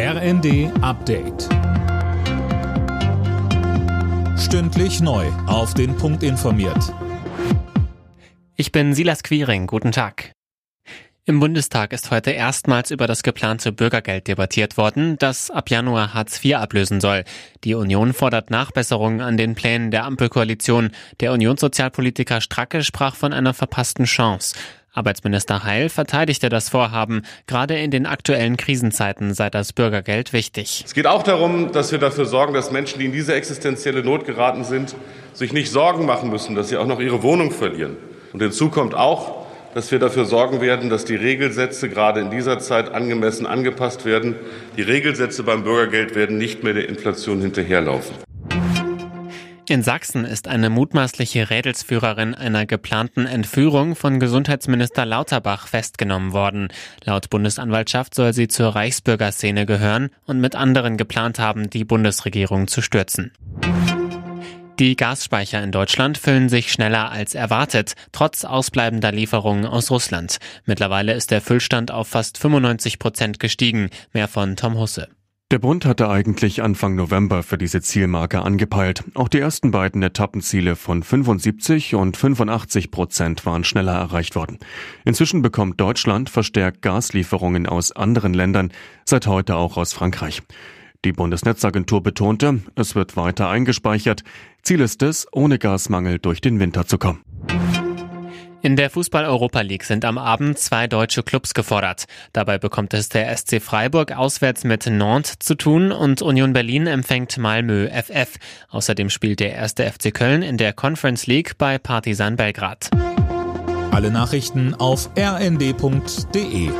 RND Update. Stündlich neu. Auf den Punkt informiert. Ich bin Silas Quiring. Guten Tag. Im Bundestag ist heute erstmals über das geplante Bürgergeld debattiert worden, das ab Januar Hartz IV ablösen soll. Die Union fordert Nachbesserungen an den Plänen der Ampelkoalition. Der Unionssozialpolitiker Stracke sprach von einer verpassten Chance. Arbeitsminister Heil verteidigte das Vorhaben. Gerade in den aktuellen Krisenzeiten sei das Bürgergeld wichtig. Es geht auch darum, dass wir dafür sorgen, dass Menschen, die in diese existenzielle Not geraten sind, sich nicht Sorgen machen müssen, dass sie auch noch ihre Wohnung verlieren. Und hinzu kommt auch, dass wir dafür sorgen werden, dass die Regelsätze gerade in dieser Zeit angemessen angepasst werden. Die Regelsätze beim Bürgergeld werden nicht mehr der Inflation hinterherlaufen. In Sachsen ist eine mutmaßliche Rädelsführerin einer geplanten Entführung von Gesundheitsminister Lauterbach festgenommen worden. Laut Bundesanwaltschaft soll sie zur Reichsbürgerszene gehören und mit anderen geplant haben, die Bundesregierung zu stürzen. Die Gasspeicher in Deutschland füllen sich schneller als erwartet, trotz ausbleibender Lieferungen aus Russland. Mittlerweile ist der Füllstand auf fast 95 Prozent gestiegen. Mehr von Tom Husse. Der Bund hatte eigentlich Anfang November für diese Zielmarke angepeilt. Auch die ersten beiden Etappenziele von 75 und 85 Prozent waren schneller erreicht worden. Inzwischen bekommt Deutschland verstärkt Gaslieferungen aus anderen Ländern, seit heute auch aus Frankreich. Die Bundesnetzagentur betonte, es wird weiter eingespeichert. Ziel ist es, ohne Gasmangel durch den Winter zu kommen. In der Fußball-Europa League sind am Abend zwei deutsche Clubs gefordert. Dabei bekommt es der SC Freiburg auswärts mit Nantes zu tun und Union Berlin empfängt Malmö FF. Außerdem spielt der erste FC Köln in der Conference League bei Partizan Belgrad. Alle Nachrichten auf rnd.de